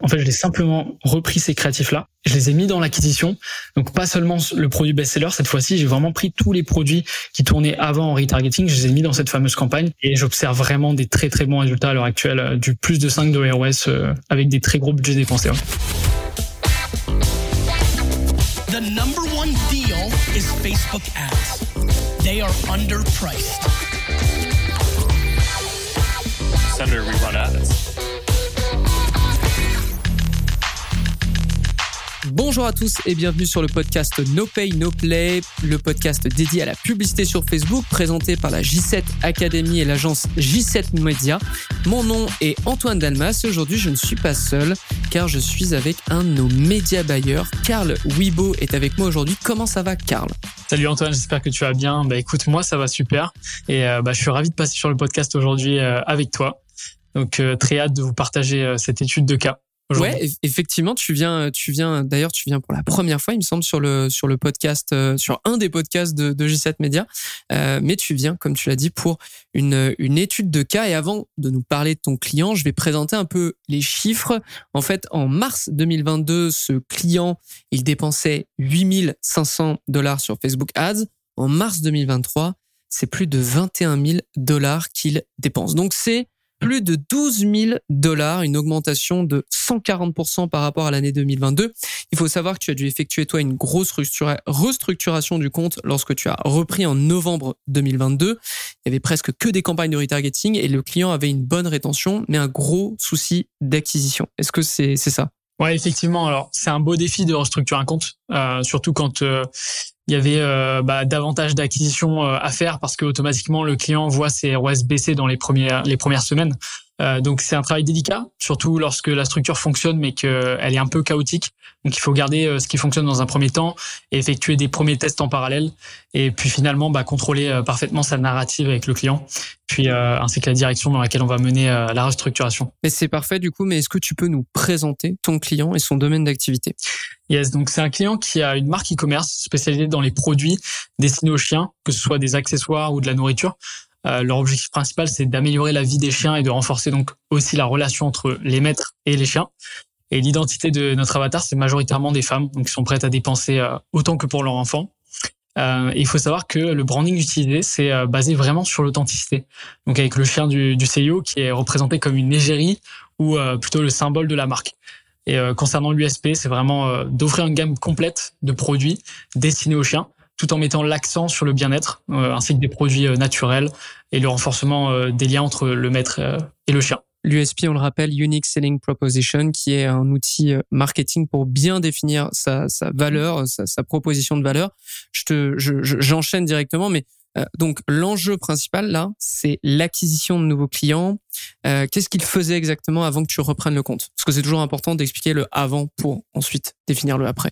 En fait, je l'ai simplement repris ces créatifs-là, je les ai mis dans l'acquisition. Donc pas seulement le produit best-seller cette fois-ci, j'ai vraiment pris tous les produits qui tournaient avant en retargeting, je les ai mis dans cette fameuse campagne et j'observe vraiment des très très bons résultats à l'heure actuelle, euh, du plus de 5 de ROS euh, avec des très gros budgets dépensés. The number one deal is Facebook ads. They are underpriced. Ads. Bonjour à tous et bienvenue sur le podcast No Pay No Play, le podcast dédié à la publicité sur Facebook présenté par la J7 Academy et l'agence J7 Media. Mon nom est Antoine Dalmas aujourd'hui je ne suis pas seul car je suis avec un de nos médias bailleurs. Karl Wibo est avec moi aujourd'hui. Comment ça va Karl? Salut Antoine, j'espère que tu vas bien. Bah écoute, moi ça va super et euh, bah, je suis ravi de passer sur le podcast aujourd'hui euh, avec toi. Donc euh, très hâte de vous partager cette étude de cas. Ouais, effectivement, tu viens, tu viens. D'ailleurs, tu viens pour la première fois, il me semble, sur le sur le podcast, euh, sur un des podcasts de, de J7 Media. Euh, mais tu viens, comme tu l'as dit, pour une une étude de cas. Et avant de nous parler de ton client, je vais présenter un peu les chiffres. En fait, en mars 2022, ce client, il dépensait 8500 dollars sur Facebook Ads. En mars 2023, c'est plus de 21 000 dollars qu'il dépense. Donc c'est plus de 12 000 dollars, une augmentation de 140% par rapport à l'année 2022. Il faut savoir que tu as dû effectuer toi une grosse restructuration du compte lorsque tu as repris en novembre 2022. Il y avait presque que des campagnes de retargeting et le client avait une bonne rétention, mais un gros souci d'acquisition. Est-ce que c'est ça? Ouais, effectivement. Alors, c'est un beau défi de restructurer un compte, euh, surtout quand euh, il y avait euh, bah, davantage d'acquisitions euh, à faire parce que automatiquement le client voit ses ROS baisser dans les premières les premières semaines. Euh, donc c'est un travail délicat, surtout lorsque la structure fonctionne mais qu'elle est un peu chaotique. Donc il faut garder euh, ce qui fonctionne dans un premier temps et effectuer des premiers tests en parallèle et puis finalement bah, contrôler euh, parfaitement sa narrative avec le client, puis ainsi que la direction dans laquelle on va mener la restructuration. Mais c'est parfait du coup, mais est-ce que tu peux nous présenter ton client et son domaine d'activité? Yes, donc c'est un client qui a une marque e-commerce spécialisée dans les produits destinés aux chiens, que ce soit des accessoires ou de la nourriture. Euh, leur objectif principal, c'est d'améliorer la vie des chiens et de renforcer donc aussi la relation entre les maîtres et les chiens. Et l'identité de notre avatar, c'est majoritairement des femmes, donc qui sont prêtes à dépenser euh, autant que pour leur enfant. Euh, il faut savoir que le branding utilisé, c'est euh, basé vraiment sur l'authenticité. Donc avec le chien du, du CEO qui est représenté comme une égérie ou plutôt le symbole de la marque. Et concernant l'USP, c'est vraiment d'offrir une gamme complète de produits destinés aux chiens tout en mettant l'accent sur le bien-être, euh, ainsi que des produits euh, naturels et le renforcement euh, des liens entre le maître et le chien. L'USP, on le rappelle, Unique Selling Proposition, qui est un outil marketing pour bien définir sa, sa valeur, sa, sa, proposition de valeur. Je j'enchaîne directement, mais donc l'enjeu principal là, c'est l'acquisition de nouveaux clients. Qu'est-ce qu'il faisait exactement avant que tu reprennes le compte? Parce que c'est toujours important d'expliquer le avant pour ensuite définir le après.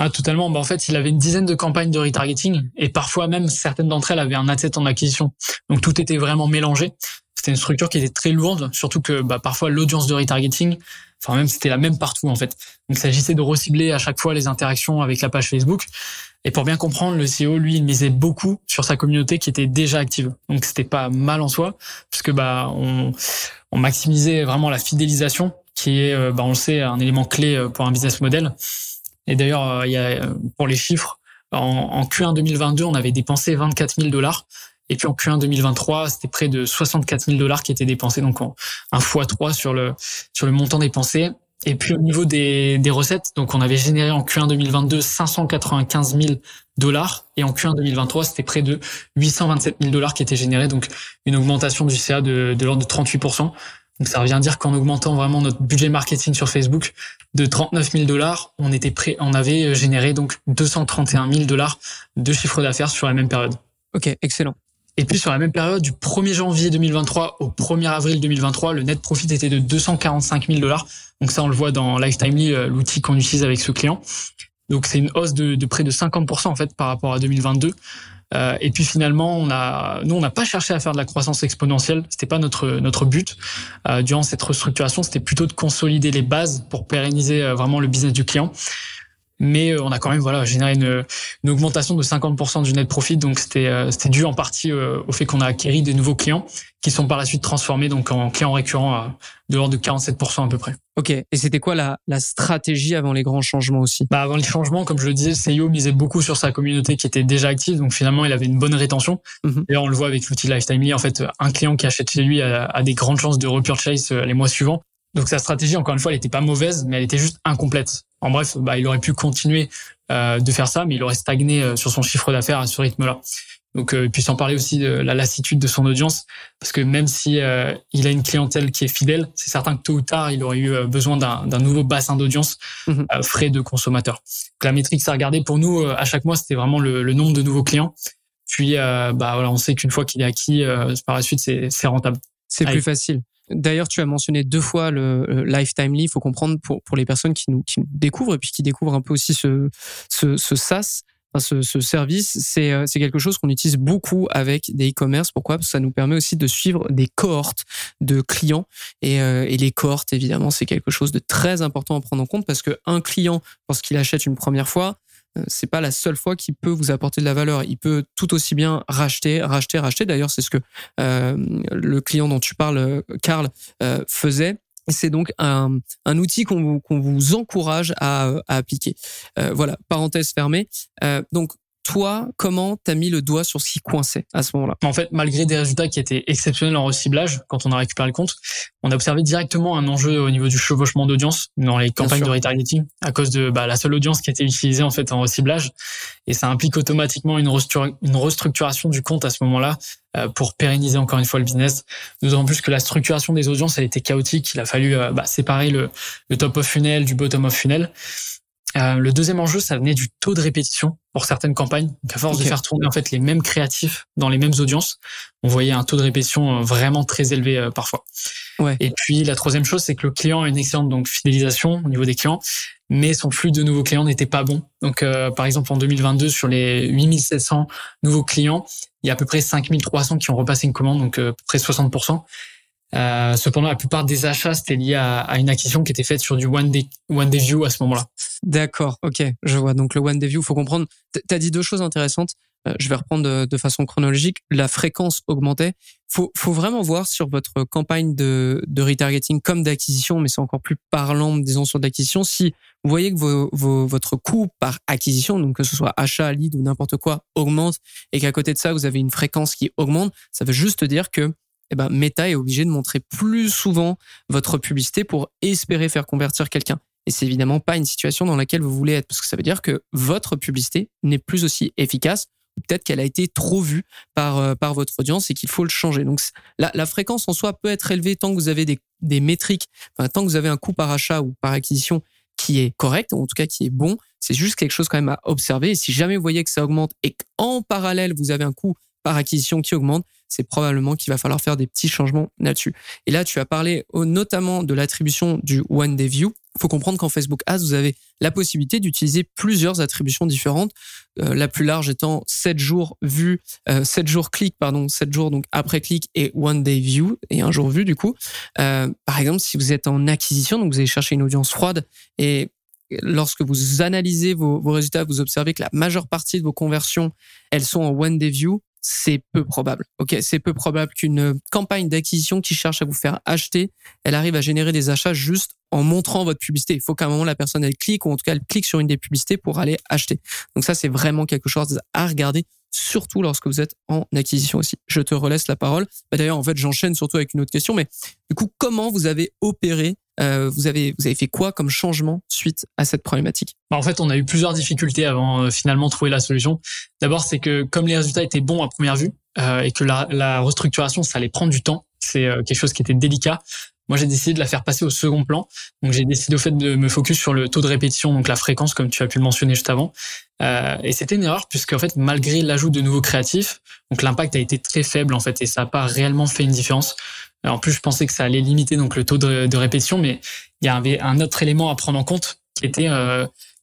Ah, totalement. Bah, en fait, il avait une dizaine de campagnes de retargeting et parfois même certaines d'entre elles avaient un asset en acquisition. Donc tout était vraiment mélangé. C'était une structure qui était très lourde, surtout que bah, parfois l'audience de retargeting, enfin même c'était la même partout en fait. Donc il s'agissait de recibler à chaque fois les interactions avec la page Facebook. Et pour bien comprendre, le CEO, lui, il misait beaucoup sur sa communauté qui était déjà active. Donc c'était pas mal en soi, puisque bah on, on maximisait vraiment la fidélisation, qui est, euh, bah, on le sait, un élément clé euh, pour un business model. Et d'ailleurs, euh, il y a pour les chiffres, en, Q1 2022, on avait dépensé 24 000 dollars. Et puis en Q1 2023, c'était près de 64 000 dollars qui étaient dépensés, donc un fois 3 sur le sur le montant dépensé. Et puis au niveau des, des recettes, donc on avait généré en Q1 2022 595 000 dollars et en Q1 2023 c'était près de 827 000 dollars qui étaient générés, donc une augmentation du CA de, de l'ordre de 38 donc ça revient dire qu'en augmentant vraiment notre budget marketing sur Facebook de 39 000 dollars, on était prêt, on avait euh, généré donc 231 000 dollars de chiffre d'affaires sur la même période. Ok, excellent. Et puis sur la même période, du 1er janvier 2023 au 1er avril 2023, le net profit était de 245 000 dollars. Donc ça, on le voit dans Lifetimely, euh, l'outil qu'on utilise avec ce client. Donc c'est une hausse de, de près de 50% en fait par rapport à 2022. Euh, et puis finalement, on a, nous, on n'a pas cherché à faire de la croissance exponentielle. C'était pas notre notre but. Euh, durant cette restructuration, c'était plutôt de consolider les bases pour pérenniser euh, vraiment le business du client. Mais euh, on a quand même voilà généré une, une augmentation de 50% du net profit. Donc c'était euh, c'était dû en partie euh, au fait qu'on a acquis des nouveaux clients qui sont par la suite transformés donc en clients récurrents à de l'ordre de 47% à peu près. Ok. Et c'était quoi la, la stratégie avant les grands changements aussi? Bah Avant les changements, comme je le disais, CEO misait beaucoup sur sa communauté qui était déjà active. Donc finalement, il avait une bonne rétention. Mm Et on le voit avec l'outil Lifetime En fait, un client qui achète chez lui a, a des grandes chances de repurchase les mois suivants. Donc sa stratégie, encore une fois, elle n'était pas mauvaise, mais elle était juste incomplète. En bref, bah, il aurait pu continuer euh, de faire ça, mais il aurait stagné euh, sur son chiffre d'affaires à ce rythme-là. Donc, euh, puis sans parler aussi de la lassitude de son audience, parce que même si euh, il a une clientèle qui est fidèle, c'est certain que tôt ou tard, il aurait eu besoin d'un nouveau bassin d'audience mhm. frais de consommateurs. Donc, la métrique à regarder pour nous à chaque mois, c'était vraiment le, le, nombre de nouveaux clients. Puis, bah voilà, on sait qu'une fois qu'il est acquis, par la suite, c'est rentable. C'est plus facile. D'ailleurs, tu as mentionné deux fois le, lifetime leave. Il faut comprendre pour, pour les personnes qui nous, qui découvrent et puis qui découvrent un peu aussi ce, ce, SaaS. ce, ce, service, c'est euh, quelque chose qu'on utilise beaucoup avec des e-commerce. Pourquoi? Parce que ça nous permet aussi de suivre des cohortes de clients. Et, euh, et les cohortes, évidemment, c'est quelque chose de très important à prendre en compte parce qu'un client, lorsqu'il achète une première fois, c'est pas la seule fois qu'il peut vous apporter de la valeur. Il peut tout aussi bien racheter, racheter, racheter. D'ailleurs, c'est ce que euh, le client dont tu parles, Karl, euh, faisait. C'est donc un, outil qu'on vous, encourage à, appliquer. Euh, voilà, parenthèse fermée. Euh, donc toi, comment t'as mis le doigt sur ce qui coinçait à ce moment-là? En fait, malgré des résultats qui étaient exceptionnels en reciblage, quand on a récupéré le compte, on a observé directement un enjeu au niveau du chevauchement d'audience dans les campagnes de retargeting à cause de bah, la seule audience qui a été utilisée en fait en reciblage, et ça implique automatiquement une, restructuration du compte à ce moment-là euh, pour pérenniser encore une fois le business. D'autant plus que la structuration des audiences a été chaotique, il a fallu euh, bah, séparer le, le top of funnel du bottom of funnel. Euh, le deuxième enjeu, ça venait du taux de répétition pour certaines campagnes. Donc à force de faire tourner en fait les mêmes créatifs dans les mêmes audices, on voyait un taux de répétition euh, vraiment très élevé euh, parfois. Ouais. Et puis la troisième chose, c'est que le client a une excellente donc fidélisation au niveau des clients, mais son flux de nouveaux clients n'était pas bon. Donc par exemple en 2022 sur les 8700 nouveaux clients, il y a à peu près 5300 qui ont repassé une commande, donc à peu près 60 euh, cependant, la plupart des achats, c'était lié à, à, une acquisition qui était faite sur du One Day, One Day View à ce moment-là. D'accord, ok, je vois. Donc le One Day View, faut comprendre. Tu as dit deux choses intéressantes. Euh, je vais reprendre de, de, façon chronologique. La fréquence augmentait. Faut, faut vraiment voir sur votre campagne de, de retargeting comme d'acquisition, mais c'est encore plus parlant, disons, sur d'acquisition. Si vous voyez que vos, vos, votre coût par acquisition, donc que ce soit achat, lead ou n'importe quoi, augmente, et qu'à côté de ça, vous avez une fréquence qui augmente, ça veut juste dire que eh ben, Meta est obligé de montrer plus souvent votre publicité pour espérer faire convertir quelqu'un. Et c'est évidemment pas une situation dans laquelle vous voulez être, parce que ça veut dire que votre publicité n'est plus aussi efficace, peut-être qu'elle a été trop vue par, euh, par votre audience et qu'il faut le changer. Donc la, la, fréquence en soi peut être élevée tant que vous avez des, des métriques, enfin, tant que vous avez un coût par achat ou par acquisition qui est correct, ou en tout cas qui est bon. C'est juste quelque chose quand même à observer. Et si jamais vous voyez que ça augmente et qu'en parallèle, vous avez un coût par acquisition qui augmente, c'est probablement qu'il va falloir faire des petits changements là-dessus. Et là, tu as parlé notamment de l'attribution du One Day View. Il faut comprendre qu'en Facebook Ads, vous avez la possibilité d'utiliser plusieurs attributions différentes. Euh, la plus large étant 7 jours vus, euh, 7 jours clic, pardon, 7 jours donc après clic et One Day View et un jour vu du coup. Euh, par exemple, si vous êtes en acquisition, donc vous allez chercher une audience froide et lorsque vous analysez vos, résultats, vous observez que la majeure partie de vos conversions, elles sont en one day view c'est peu probable. Ok, c'est peu probable qu'une campagne d'acquisition qui cherche à vous faire acheter, elle arrive à générer des achats juste en montrant votre publicité. Il faut qu'à un moment la personne elle clique ou en tout cas elle clique sur une des publicités pour aller acheter. Donc ça c'est vraiment quelque chose à regarder, surtout lorsque vous êtes en acquisition aussi. Je te relaisse la parole. Bah, d'ailleurs en fait j'enchaîne surtout avec une autre question, mais du coup comment vous avez opéré euh, vous avez vous avez fait quoi comme changement suite à cette problématique? Bah, En fait, on a eu plusieurs difficultés avant euh, finalement trouver la solution. D'abord, c'est que comme les résultats étaient bons à première vue euh, et que la, la, restructuration, ça allait prendre du temps, c'est euh, quelque chose qui était délicat. Moi, j'ai décidé de la faire passer au second plan. Donc, j'ai décidé au fait de me focus sur le taux de répétition, donc la fréquence, comme tu as pu le mentionner juste avant. Euh, et c'était une erreur puisque en fait, malgré l'ajout de nouveaux créatifs, donc l'impact a été très faible en fait et ça n'a pas réellement fait une différence. En plus, je pensais que ça allait limiter donc le taux de, de répétition, mais il y avait un autre élément à prendre en compte qui était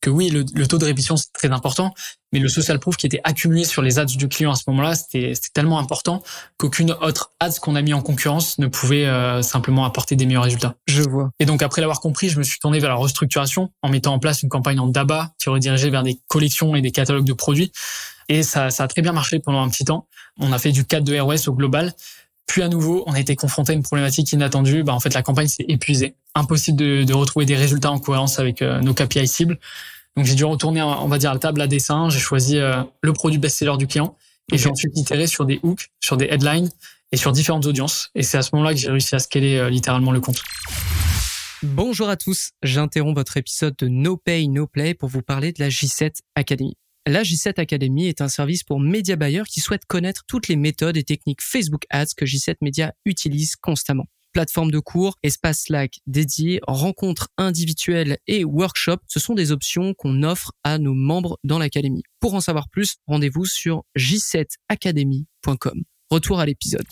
que oui, le, taux de répétition c'est très important, mais le social proof qui était accumulé sur les ads du client à ce moment-là, c'était tellement important qu'aucune autre ads qu'on a mis en concurrence ne pouvait euh, simplement apporter des meilleurs résultats. Je vois. Et donc après l'avoir compris, je me suis tourné vers la restructuration en mettant en place une campagne en DABA qui redirigé vers des collections et des catalogues de produits. Et ça, ça a très bien marché pendant un petit temps. On a fait du 4 de ROS au global. Puis à nouveau, on a été confronté à une problématique inattendue. Bah, en fait, la campagne s'est épuisée. Impossible de, de, retrouver des résultats en cohérence avec euh, nos KPI cibles. Donc j'ai dû retourner, on va dire, à la table à dessin. J'ai choisi euh, le produit best-seller du client et j'ai ensuite itéré sur des hooks, sur des headlines et sur différentes audiences. Et c'est à ce moment-là que j'ai réussi à scaler euh, littéralement le compte. Bonjour à tous, j'interromps votre épisode de No Pay No Play pour vous parler de la J7 Academy. La J7 Academy est un service pour média buyers qui souhaitent connaître toutes les méthodes et techniques Facebook Ads que J7 Media utilise constamment plateforme de cours, espace Slack dédié, rencontres individuelles et workshops, ce sont des options qu'on offre à nos membres dans l'académie. Pour en savoir plus, rendez-vous sur j7academy.com. Retour à l'épisode.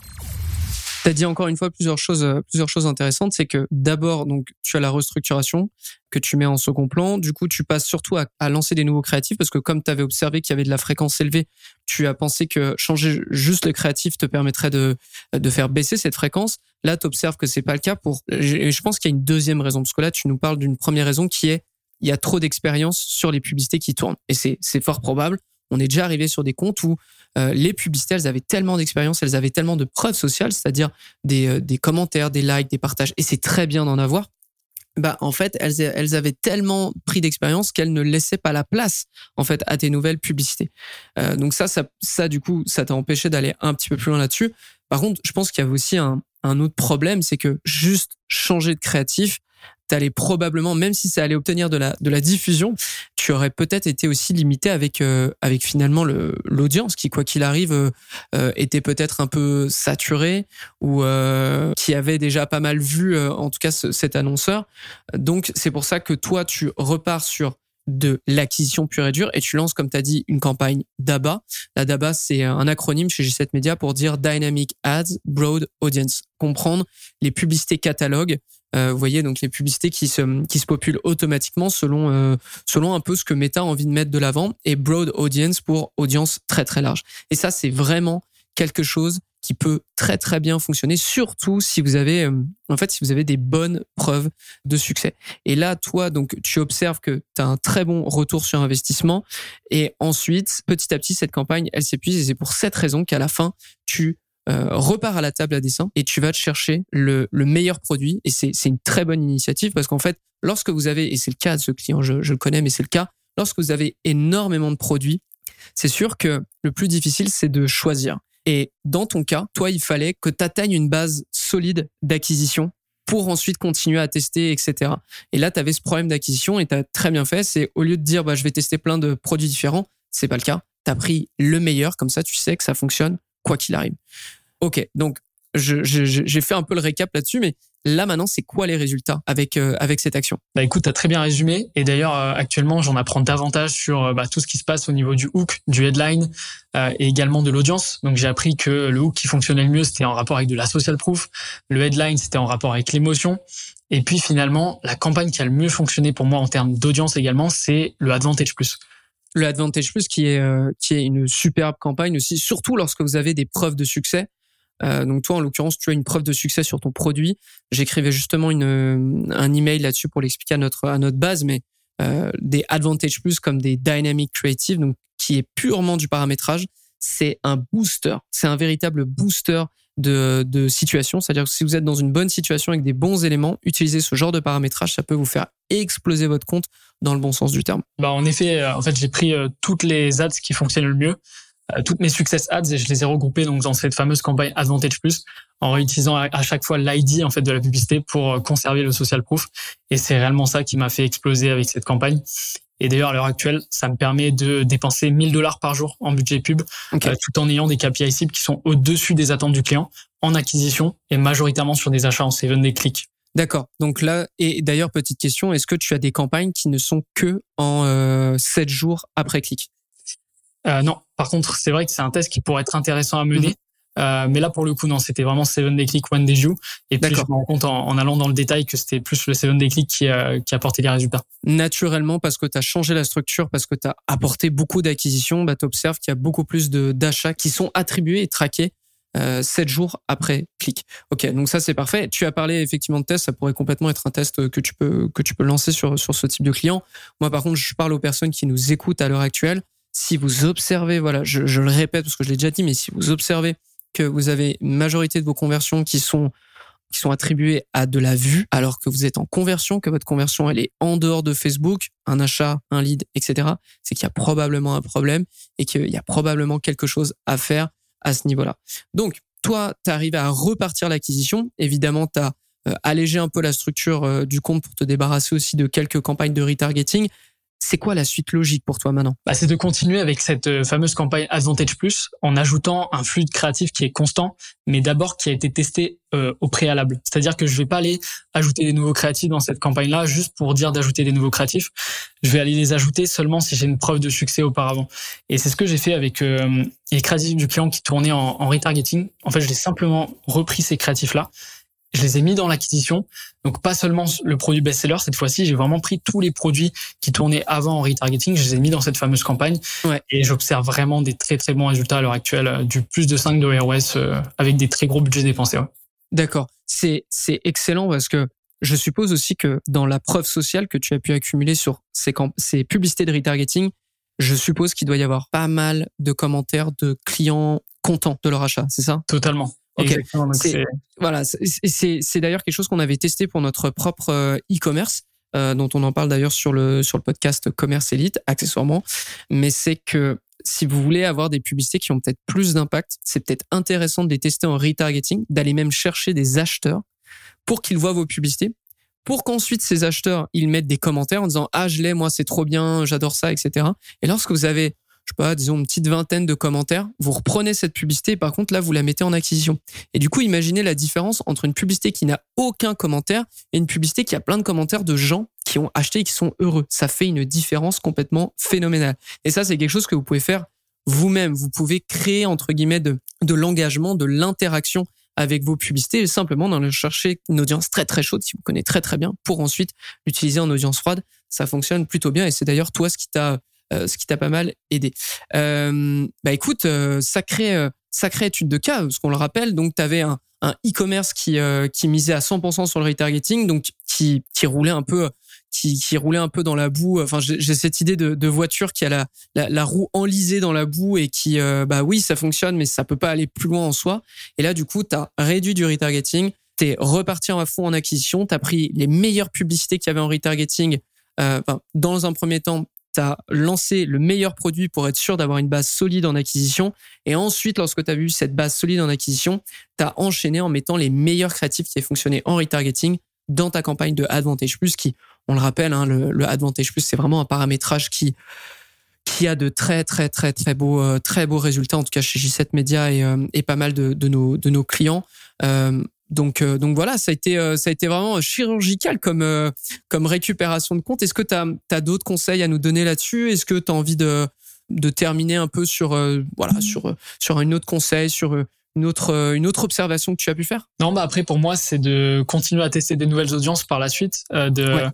Tu as dit encore une fois plusieurs choses, euh, plusieurs choses intéressantes. C'est que d'abord, donc, tu as la restructuration que tu mets en second plan. Du coup, tu passes surtout à, lancer des nouveaux créatifs parce que comme tu avais observé qu'il y avait de la fréquence élevée, tu as pensé que changer juste le créatif te permettrait de, de faire baisser cette fréquence. Là, tu observes que c'est pas le cas pour, et je pense qu'il y a une deuxième raison parce que là, tu nous parles d'une première raison qui est il y a trop d'expérience sur les publicités qui tournent. Et c'est fort probable. On est déjà arrivé sur des comptes où euh, les publicités, elles avaient tellement d'expérience, elles avaient tellement de preuves sociales, c'est-à-dire des, euh, des commentaires, des likes, des partages, et c'est très bien d'en avoir. Bah, en fait, elles, elles avaient tellement pris d'expérience qu'elles ne laissaient pas la place, en fait, à tes nouvelles publicités. Euh, donc ça, ça, ça, du coup, ça t'a empêché d'aller un petit peu plus loin là-dessus. Par contre, je pense qu'il y avait aussi un autre problème, c'est que juste changer de créatif, t'allais probablement, même si ça allait obtenir de la, de la diffusion, tu aurais peut-être été aussi limité avec, euh, avec finalement l'audience qui, quoi qu'il arrive, euh, euh, était peut-être un peu saturée ou qui avait déjà pas mal vu, en tout cas, cet annonceur. Donc, c'est pour ça que toi, tu repars sur de l'acquisition pure et dure et tu lances, comme tu as dit, une campagne DABA. La DABA, c'est un acronyme chez G7 Media pour dire Dynamic Ads Broad Audience. Comprendre les publicités catalogues. Euh, vous voyez, donc les publicités qui se, qui se populent automatiquement selon, euh, selon un peu ce que Meta a envie de mettre de l'avant et Broad Audience pour audience très très large. Et ça, c'est vraiment quelque chose qui peut très très bien fonctionner, surtout si vous avez euh, en fait si vous avez des bonnes preuves de succès. Et là, toi, donc tu observes que tu as un très bon retour sur investissement, et ensuite petit à petit cette campagne elle s'épuise, et c'est pour cette raison qu'à la fin tu euh, repars à la table à dessin et tu vas te chercher le, le meilleur produit. Et c'est une très bonne initiative parce qu'en fait, lorsque vous avez, et c'est le cas de ce client, je, je le connais, mais c'est le cas, lorsque vous avez énormément de produits, c'est sûr que le plus difficile, c'est de choisir. Et dans ton cas, toi, il fallait que tu atteignes une base solide d'acquisition pour ensuite continuer à tester, etc. Et là, tu avais ce problème d'acquisition et tu as très bien fait. C'est au lieu de dire, bah, je vais tester plein de produits différents, c'est pas le cas. Tu as pris le meilleur, comme ça, tu sais que ça fonctionne quoi qu'il arrive. Ok, donc j'ai fait un peu le récap là-dessus, mais là maintenant, c'est quoi les résultats avec euh, avec cette action? Bah écoute, t'as très bien résumé. Et d'ailleurs, euh, actuellement, j'en apprends davantage sur euh, bah, tout ce qui se passe au niveau du hook, du headline et également de l'audience. Donc j'ai appris que le hook qui fonctionnait le mieux, c'était en rapport avec de la social proof. Le headline, c'était en rapport avec l'émotion. Et puis finalement, la campagne qui a le mieux fonctionné pour moi en termes d'audience également, c'est le Advantage Plus le Advantage Plus qui est qui est une superbe campagne aussi surtout lorsque vous avez des preuves de succès euh, donc toi, en l'occurrence, tu as une preuve de succès sur ton produit. J'écrivais justement une, euh, un email là-dessus pour l'expliquer à notre, à notre base, mais euh, des Advantage Plus comme des Dynamic Creative, donc qui est purement du paramétrage, c'est un booster. C'est un véritable booster de, de situation. C'est-à-dire que si vous êtes dans une bonne situation avec des bons éléments, utilisez ce genre de paramétrage, ça peut vous faire exploser votre compte dans le bon sens du terme. Bah en effet, en fait, j'ai pris toutes les ads qui fonctionnent le mieux. Euh, toutes mes success ads et je les ai regroupées donc dans cette fameuse campagne Advantage Plus en réutilisant à chaque fois l'ID en fait de la publicité pour euh, conserver le social proof et c'est réellement ça qui m'a fait exploser avec cette campagne et d'ailleurs à l'heure actuelle ça me permet de dépenser 1000 dollars par jour en budget pub euh, tout en ayant des KPI cibles qui sont au-dessus des attentes du client en acquisition et majoritairement sur des achats en seven des clics D'accord. Donc là, et d'ailleurs, petite question, est-ce que tu as des campagnes qui ne sont que en euh, 7 jours après clic? Euh, non, par contre, c'est vrai que c'est un test qui pourrait être intéressant à mener. Mhm. Euh, mais là, pour le coup, non, c'était vraiment Seven Day Click, One Day View. Et puis, je me rends compte en, allant dans le détail que c'était plus le Seven Day Click qui, euh, qui apportait les résultats. Naturellement, parce que tu as changé la structure, parce que tu as apporté beaucoup d'acquisitions, bah, tu observes qu'il y a beaucoup plus d'achats qui sont attribués et traqués euh, 7 jours après clic. Ok, donc ça c'est parfait. Tu as parlé effectivement de test, ça pourrait complètement être un test que tu peux que tu peux lancer sur sur ce type de client. Moi par contre, je parle aux personnes qui nous écoutent à l'heure actuelle. Si vous observez, voilà, je, le répète parce que je l'ai déjà dit, mais si vous observez que vous avez une majorité de vos conversions qui sont qui sont attribuées à de la vue, alors que vous êtes en conversion, que votre conversion elle est en dehors de Facebook, un achat, un lead, etc. C'est qu'il y a probablement un problème et qu'il y a probablement quelque chose à faire à ce niveau-là. Donc, toi, tu arrives à repartir l'acquisition. Évidemment, tu as euh, allégé un peu la structure euh, du compte pour te débarrasser aussi de quelques campagnes de retargeting. C'est quoi la suite logique pour toi maintenant bah, C'est de continuer avec cette euh, fameuse campagne Advantage Plus en ajoutant un flux de créatif qui est constant, mais d'abord qui a été testé euh, au préalable. C'est-à-dire que je vais pas aller ajouter des nouveaux créatifs dans cette campagne-là juste pour dire d'ajouter des nouveaux créatifs. Je vais aller les ajouter seulement si j'ai une preuve de succès auparavant. Et c'est ce que j'ai fait avec euh, les créatifs du client qui tournaient en, en retargeting. En fait, je l'ai simplement repris ces créatifs-là je les ai mis dans l'acquisition. Donc pas seulement le produit best-seller cette fois-ci, j'ai vraiment pris tous les produits qui tournaient avant en retargeting, je les ai mis dans cette fameuse campagne ouais. et j'observe vraiment des très très bons résultats à l'heure actuelle, euh, du plus de 5 de ROS euh, avec des très gros budgets dépensés. Ouais. D'accord, c'est c'est excellent parce que je suppose aussi que dans la preuve sociale que tu as pu accumuler sur ces, ces publicités de retargeting, je suppose qu'il doit y avoir pas mal de commentaires de clients contents de leur achat, c'est ça? Totalement. Ok. Voilà, c'est d'ailleurs quelque chose qu'on avait testé pour notre propre euh, e-commerce. Euh, dont on en parle d'ailleurs sur le sur le podcast Commerce Elite accessoirement, mais c'est que si vous voulez avoir des publicités qui ont peut-être plus d'impact, c'est peut-être intéressant de les tester en retargeting, d'aller même chercher des acheteurs pour qu'ils voient vos publicités, pour qu'ensuite ces acheteurs ils mettent des commentaires en disant ah je l'ai moi c'est trop bien j'adore ça etc. Et lorsque vous avez je sais pas, disons une petite vingtaine de commentaires, vous reprenez cette publicité par contre là vous la mettez en acquisition. Et du coup, imaginez la différence entre une publicité qui n'a aucun commentaire et une publicité qui a plein de commentaires de gens qui ont acheté et qui sont heureux. Ça fait une différence complètement phénoménale. Et ça, c'est quelque chose que vous pouvez faire vous-même. Vous pouvez créer entre guillemets de, de l'engagement, de l'interaction avec vos publicités et simplement dans le chercher une audience très très chaude si vous connaissez très très bien pour ensuite l'utiliser en audience froide. Ça fonctionne plutôt bien et c'est d'ailleurs toi ce qui t'a ce qui t'a pas mal aidé. Euh, bah écoute, euh, sacré sacrée étude de cas, parce qu'on le rappelle, donc tu avais un, e-commerce qui, qui misait à 100% sur le retargeting, donc qui, qui roulait un peu qui, qui roulait un peu dans la boue. Enfin, j'ai cette idée de, voiture qui a la, la, roue enlisée dans la boue et qui, bah oui, ça fonctionne, mais ça peut pas aller plus loin en soi. Et là, du coup, tu as réduit du retargeting, tu es reparti à fond en acquisition, tu as pris les meilleures publicités qu'il y avait en retargeting. Euh, dans un premier temps, tu as lancé le meilleur produit pour être sûr d'avoir une base solide en acquisition. Et ensuite, lorsque tu as vu cette base solide en acquisition, tu as enchaîné en mettant les meilleurs créatifs qui aient fonctionné en retargeting dans ta campagne de Advantage Plus, qui, on le rappelle, hein, le, Advantage Plus, c'est vraiment un paramétrage qui qui a de très très très très beaux euh, très beaux résultats en tout cas chez J7 Media et, euh, et pas mal de, de nos de nos clients euh, donc, euh, donc voilà, ça a été, euh, ça a été vraiment chirurgical comme, euh, comme récupération de compte. Est-ce que tu as, d'autres conseils à nous donner là-dessus? Est-ce que tu as envie de, de terminer un peu sur, voilà, sur, sur un autre conseil, sur une autre, une autre observation que tu as pu faire? Non, bah après pour moi c'est de continuer à tester des nouvelles audiences par la suite, de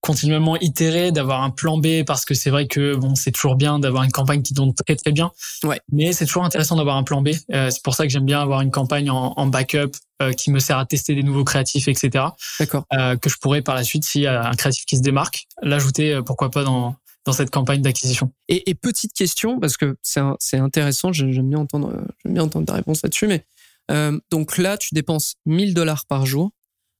continuellement itérer, d'avoir un plan B parce que c'est vrai que bon c'est toujours bien d'avoir une campagne qui tourne très très bien, ouais. mais c'est toujours intéressant d'avoir un plan B. c'est pour ça que j'aime bien avoir une campagne en, en backup euh, qui me sert à tester des nouveaux créatifs, etc. D'accord. Euh, que je pourrais par la suite, s'il y a un créatif qui se démarque, l'ajouter, euh, pourquoi pas dans dans cette campagne d'acquisition. Et, et, petite question parce que c'est intéressant, j'aime bien entendre j'aime bien entendre ta réponse là-dessus, mais euh, donc là tu dépenses 1000 dollars par jour.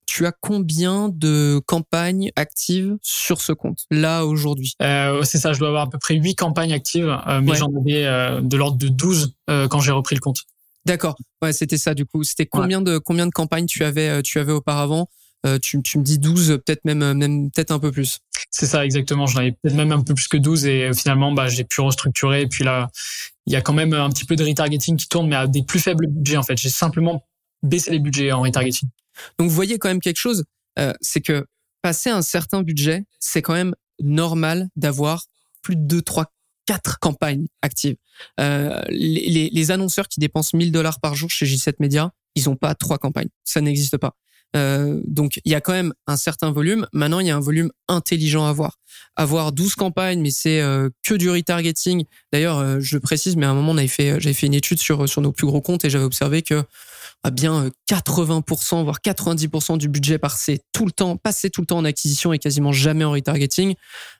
Tu as combien de campagnes actives sur ce compte là aujourd'hui? Euh, C'est ça, je dois avoir à peu près 8 campagnes actives, mais j'en avais de l'ordre de 12 quand j'ai repris le compte. D'accord. Ouais, c'était ça du coup. C'était combien de combien de campagnes tu avais euh, tu avais auparavant? euh, tu, tu, me dis 12, peut-être même, même peut-être un peu plus. C'est ça, exactement. J'en avais peut-être même un peu plus que 12 et euh, finalement, bah, j'ai pu restructurer. Et puis là, il y a quand même un petit peu de retargeting qui tourne, mais à des plus faibles budgets, en fait. J'ai simplement baissé les budgets en retargeting. Donc, vous voyez quand même quelque chose, euh, c'est que passer un certain budget, c'est quand même normal d'avoir plus de 2, 3 quatre campagnes actives. Euh, les, les, les, annonceurs qui dépensent 1000 dollars par jour chez J7 Media, ils ont pas trois campagnes. Ça n'existe pas. Euh, donc il y a quand même un certain volume. Maintenant, il y a un volume intelligent à avoir. Avoir 12 campagnes, mais c'est euh, que du retargeting. D'ailleurs, euh, je précise, mais à un moment, j'avais fait une étude sur nos plus gros comptes et j'avais observé que à bien 80%, voire 90% du budget passé tout le temps, passé tout le temps en acquisition et quasiment jamais en retargeting.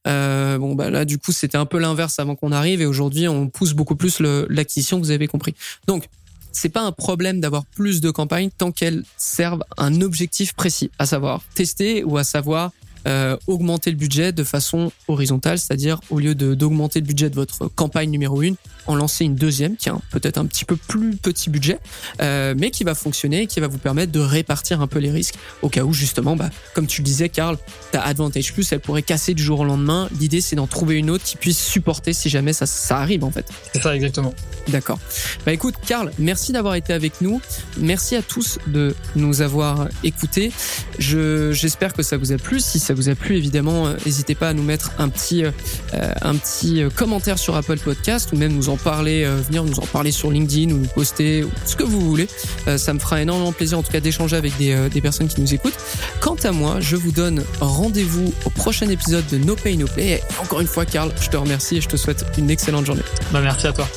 Bon, bah là, du coup, c'était un peu l'inverse avant qu'on arrive et aujourd'hui, on pousse beaucoup plus l'acquisition, vous avez compris. Donc, c'est pas un problème d'avoir plus de campagnes tant qu'elles servent un objectif précis, à savoir tester ou à savoir euh, augmenter le budget de façon horizontale, c'est-à-dire au lieu d'augmenter le budget de votre campagne numéro une, en lancer une deuxième qui a peut-être un petit peu plus petit budget, euh, mais qui va fonctionner et qui va vous permettre de répartir un peu les risques au cas où justement, bah, comme tu le disais, Karl, ta Advantage Plus, elle pourrait casser du jour au lendemain. L'idée, c'est d'en trouver une autre qui puisse supporter si jamais ça, ça arrive en fait. C'est ça exactement. D'accord. Bah écoute, Karl, merci d'avoir été avec nous. Merci à tous de nous avoir écoutés. Je j'espère que ça vous a plu. Si ça vous a plu, évidemment, euh, n'hésitez pas à nous mettre un petit euh, un petit commentaire sur Apple Podcast ou même nous en parler, euh, venir nous en parler sur LinkedIn ou nous poster ce que vous voulez. Euh, ça me fera énormément plaisir en tout cas d'échanger avec des, euh, des personnes qui nous écoutent. Quant à moi, je vous donne rendez-vous au prochain épisode de No Pay No Play. Et encore une fois, Karl, je te remercie et je te souhaite une excellente journée. Bah, merci à toi.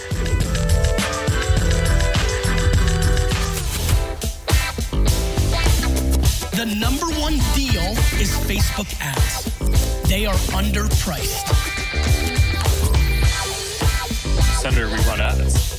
is Facebook ads. They are underpriced. Senator, we run ads.